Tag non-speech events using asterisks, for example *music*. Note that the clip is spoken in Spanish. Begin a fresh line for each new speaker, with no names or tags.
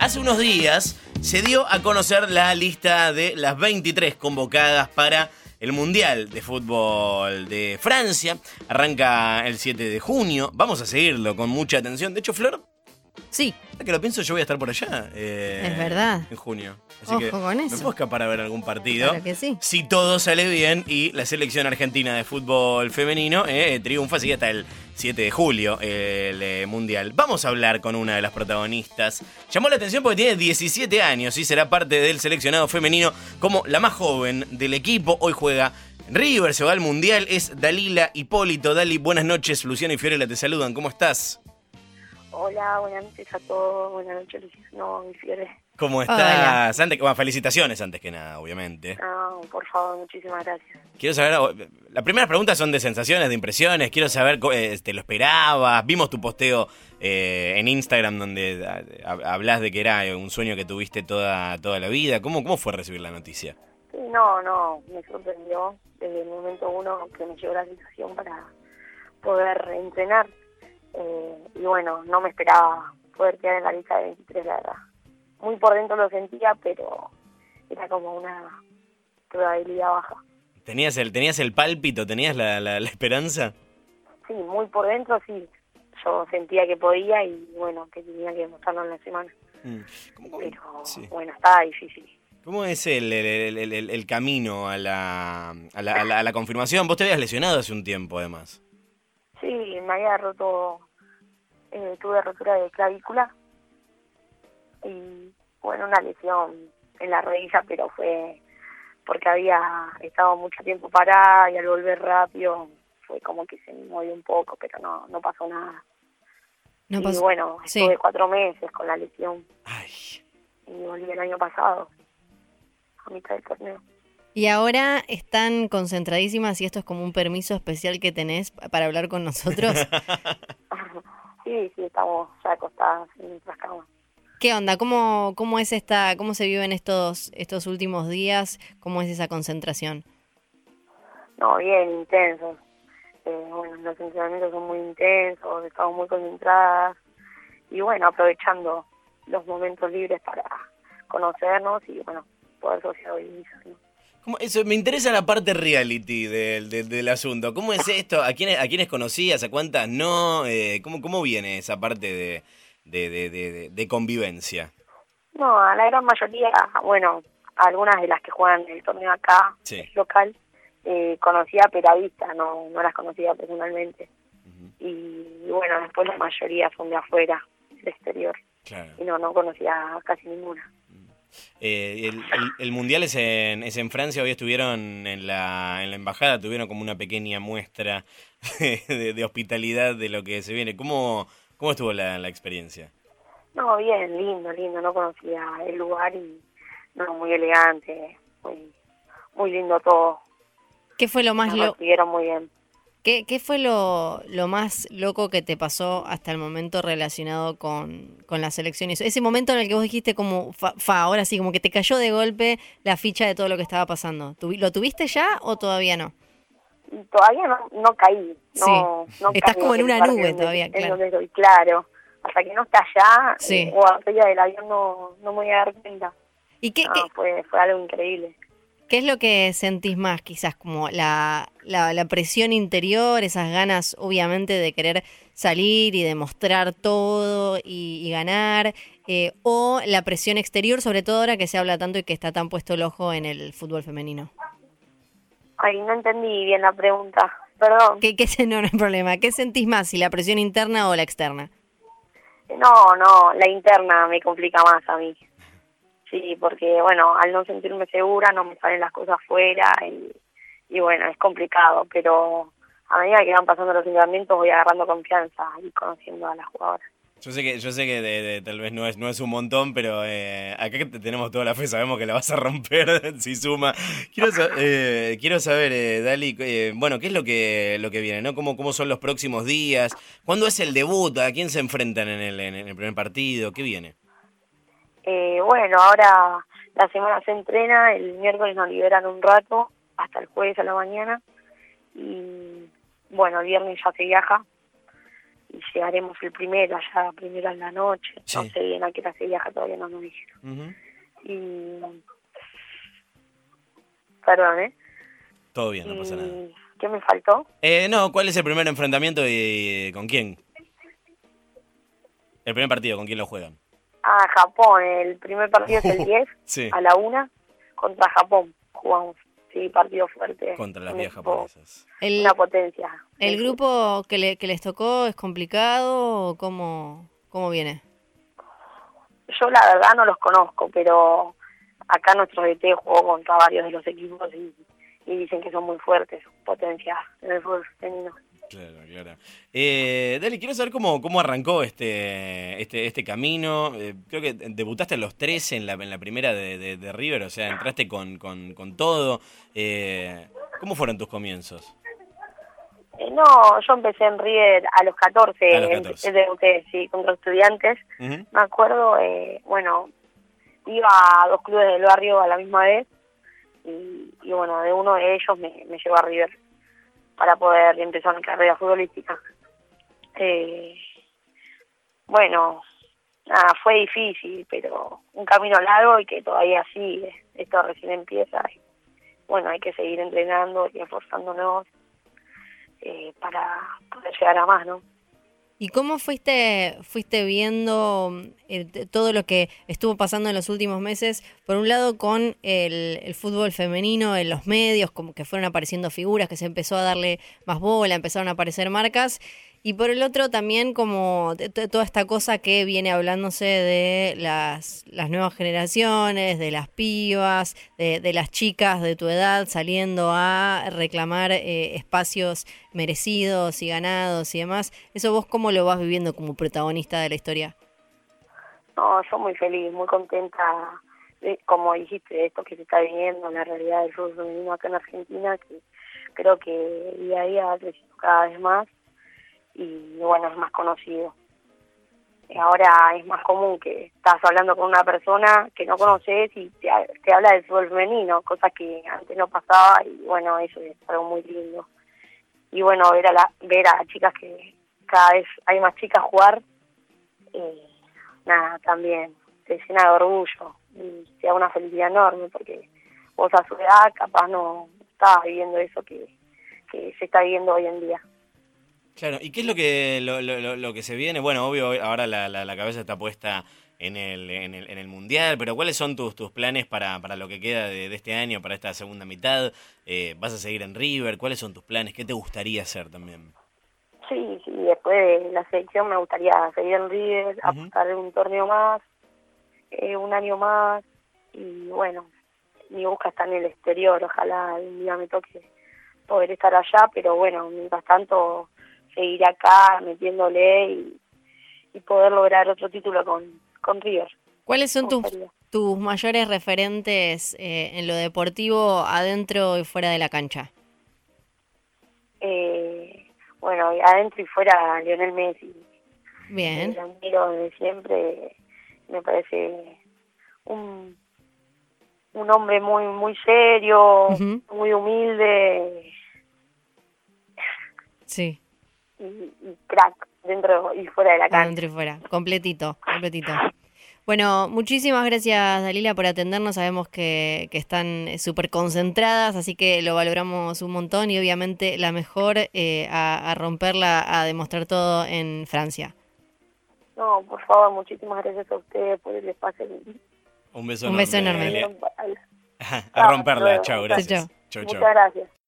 Hace unos días se dio a conocer la lista de las 23 convocadas para el Mundial de Fútbol de Francia. Arranca el 7 de junio. Vamos a seguirlo con mucha atención. De hecho, Flor,
Sí,
que lo pienso, yo voy a estar por allá. eh,
Es verdad.
En junio. Así
Ojo
que
con
me
eso.
puedo escapar a ver algún partido.
Claro que sí.
Si todo sale bien y la selección argentina de fútbol femenino eh, triunfa, así que hasta el 7 de julio el eh, Mundial. Vamos a hablar con una de las protagonistas. Llamó la atención porque tiene 17 años y será parte del seleccionado femenino como la más joven del equipo. Hoy juega River, se va al Mundial. Es Dalila Hipólito. Dali, buenas noches. Luciano y Fiorella te saludan. ¿Cómo estás?
Hola, buenas noches a todos. Buenas noches, Luciano y Fiore.
¿Cómo estás? Antes, bueno, felicitaciones antes que nada, obviamente.
No, por favor, muchísimas gracias.
Quiero saber, oh, las primeras preguntas son de sensaciones, de impresiones. Quiero saber, eh, ¿te lo esperabas? Vimos tu posteo eh, en Instagram donde ah, hab- hablas de que era eh, un sueño que tuviste toda, toda la vida. ¿Cómo, ¿Cómo fue recibir la noticia?
Sí, no, no, me sorprendió desde el momento uno que me llegó la situación para poder entrenar. Eh, y bueno, no me esperaba poder quedar en la lista de 23, la verdad. Muy por dentro lo sentía, pero era como una probabilidad baja.
¿Tenías el, tenías el pálpito? ¿Tenías la, la- la esperanza?
Sí, muy por dentro, sí. Yo sentía que podía y bueno, que tenía que demostrarlo en la semana.
Mm. ¿Cómo, cómo-
Pero
sí.
bueno, estaba difícil.
¿Cómo es el, el- el- el- el camino a la, a, la, a la- a la confirmación? Vos te habías lesionado hace un tiempo, además.
Sí, me había roto, eh, tuve rotura de clavícula y bueno, una lesión en la rodilla, pero fue porque había estado mucho tiempo parada y al volver rápido fue como que se me movió un poco, pero no, no pasó nada.
no
y bueno,
Sí.
estuve cuatro meses con la lesión
Ay,
y volví el año pasado, a mitad del torneo.
Y ahora están concentradísimas y esto es como un permiso especial que tenés pa- para hablar con nosotros. *laughs*
sí, sí, estamos ya acostadas en nuestras camas.
¿Qué onda? ¿Cómo, cómo es esta, cómo se viven estos, estos últimos días? ¿Cómo es esa concentración?
No, bien, intensos. Eh, bueno, los entrenamientos son muy intensos, estamos muy concentradas y bueno, aprovechando los momentos libres para conocernos y bueno, poder sociabilizar. ¿no?
¿Cómo- eso, me interesa la parte reality del, del, del asunto. ¿Cómo es esto? ¿A quiénes, a quiénes conocías? ¿A cuántas no? Eh, ¿cómo, ¿Cómo viene esa parte de, de, de, de- de convivencia?
No, a la gran mayoría, bueno, algunas de las que juegan el torneo acá,
Sí.
local, eh, conocía pero a vista, no, no las conocía personalmente. Y, bueno, después la mayoría son de afuera, del exterior,
Claro.
y no, no conocía casi ninguna.
Eh, el, el- el mundial es en, es en Francia, hoy estuvieron en la, en la embajada, tuvieron como una pequeña muestra *laughs* de, de hospitalidad de lo que se viene. ¿Cómo, cómo estuvo la, la experiencia?
No, bien, lindo, lindo. No conocía el lugar y no, muy elegante, muy, muy lindo todo.
¿Qué fue lo más
Nos
lo,
recibieron muy bien.
qué, qué fue lo, lo más loco que te pasó hasta el momento relacionado con, con las elecciones? Ese momento en el que vos dijiste como, fa, fa, ahora sí, como que te cayó de golpe la ficha de todo lo que estaba pasando. ¿Tuvi- ¿Lo tuviste ya o todavía no?
Y todavía no, no caí. No, no
Estás
caí
como en una nube
donde-
todavía, claro.
donde estoy, claro. Hasta que no esté allá
Sí.
eh, o arriba del avión no, no me voy a dar cuenta.
¿Y qué,
No,
qué,
fue, fue algo increíble.
qué es lo que sentís más? Quizás como la, la, la presión interior, esas ganas obviamente de querer salir y demostrar todo y, y ganar, eh, o la presión exterior, sobre todo ahora que se habla tanto y que está tan puesto el ojo en el fútbol femenino.
Ay, no entendí bien la pregunta. Perdón.
¿Qué, qué, se- no, no hay problema. ¿Qué sentís más, si la presión interna o la externa?
No, no, la interna me complica más a mí. Sí, porque bueno, al no sentirme segura no me salen las cosas fuera y, y bueno, es complicado, pero a medida que van pasando los entrenamientos voy agarrando confianza y conociendo a las jugadoras.
Yo sé que, yo sé que de- tal vez no es, no es un montón, pero eh, acá tenemos toda la fe, sabemos que la vas a romper *laughs* si suma. Quiero, eh, quiero saber, eh, Dali, eh, bueno, ¿qué es lo que, lo que viene? ¿no? ¿Cómo, ¿Cómo son los próximos días? ¿Cuándo es el debut? ¿A quién se enfrentan en el, en el primer partido? ¿Qué viene?
Eh, bueno, ahora la semana se entrena, el miércoles nos liberan un rato, hasta el jueves a la mañana, y bueno, el viernes ya se viaja, llegaremos el primero allá, primero en la noche. No sé bien a qué hora se viaja, todavía no nos dijeron.
Ujú.
Y. Perdón, ¿eh?
Todo bien, no pasa nada.
¿Qué me faltó?
Eh, no, ¿cuál es el primer enfrentamiento y con quién? El primer partido, ¿con quién lo juegan?
A Japón, el primer partido es el *laughs* 10
Sí,
a la 1 contra Japón. Jugamos, sí, partido fuerte.
contra las vías japonesas.
El,
Una potencia.
el grupo que, le, que les tocó es complicado o cómo, cómo viene?
Yo la verdad no los conozco, pero acá nuestro DT jugó contra varios de los equipos y, y dicen que son muy fuertes, potencia en el fútbol femenino.
Claro, claro. Eh, Dali, quiero saber cómo, cómo arrancó este, este, este camino. Eh, creo que debutaste a los 13 en la, en la primera de, de- de River, o sea, entraste con, con, con todo. Eh, ¿Cómo fueron tus comienzos?
Eh, no, yo empecé en River a los 14,
A los 14.
empecé debuté, sí, contra estudiantes. Me acuerdo, eh, bueno, iba a dos clubes del barrio a la misma vez y, y bueno, de uno de ellos me, me llevó a River para poder empezar mi carrera futbolística. Eh, bueno, nada, fue difícil, pero un camino largo y que todavía sigue. Esto recién empieza. Y, bueno, hay que seguir entrenando y esforzándonos eh, para poder llegar a más, ¿no?
¿Y cómo fuiste, fuiste viendo eh, todo lo que estuvo pasando en los últimos meses? Por un lado, con el fútbol femenino en los medios, como que fueron apareciendo figuras, que se empezó a darle más bola, empezaron a aparecer marcas. Y por el otro, también como toda esta cosa que viene hablándose de las, nuevas generaciones, de las pibas, de, de las chicas de tu edad saliendo a reclamar eh, espacios merecidos y ganados y demás. ¿Eso vos cómo lo vas viviendo como protagonista de la historia?
No, yo muy feliz, muy contenta, de, como dijiste, esto que se está viviendo, la realidad del fútbol femenino acá en Argentina, que creo que día a día crecido cada vez más y bueno, es más conocido. Ahora es más común que estás hablando con una persona que no conoces y te, te habla del fútbol femenino, cosa que antes no pasaba y bueno, eso es algo muy lindo. Y bueno, ver a, la, ver a chicas que cada vez hay más chicas jugar, eh, nada, también te llena de orgullo y te da una felicidad enorme porque vos a su edad capaz no estabas viviendo eso que, que se está viviendo hoy en día.
Claro, ¿y qué es lo que, lo, lo- lo- que se viene? Bueno, obvio, ahora la, la- la cabeza está puesta en el, en el, en el Mundial, pero ¿cuáles son tus, tus planes para, para lo que queda de, de este año, para esta segunda mitad? Eh, ¿Vas a seguir en River? ¿Cuáles son tus planes? ¿Qué te gustaría hacer también?
Sí, sí, después de la selección me gustaría seguir en River, apostar en un torneo más, eh, un año más y bueno, mi busca está en el exterior, ojalá un día me toque poder estar allá, pero bueno, mientras tanto seguir acá metiéndole y, y poder lograr otro título con, con River.
¿Cuáles son tus, tus mayores referentes eh, en lo deportivo adentro y fuera de la cancha?
Eh, bueno, adentro y fuera Lionel Messi,
Bien.
el admiro desde siempre, me parece un, un hombre muy muy serio, muy humilde
Sí,
y, y crack dentro y fuera de la cancha.
adentro y fuera. Completito, completito. Bueno, muchísimas gracias Dalila por atendernos. Sabemos que, que están súper concentradas, así que lo valoramos un montón y obviamente la mejor eh, a, a romperla, a demostrar todo en Francia.
No, por favor, muchísimas gracias a ustedes por el espacio.
Un beso
Un beso enorme.
Muchas *laughs*
A romperla, chao, gracias. Chau, chau.
gracias.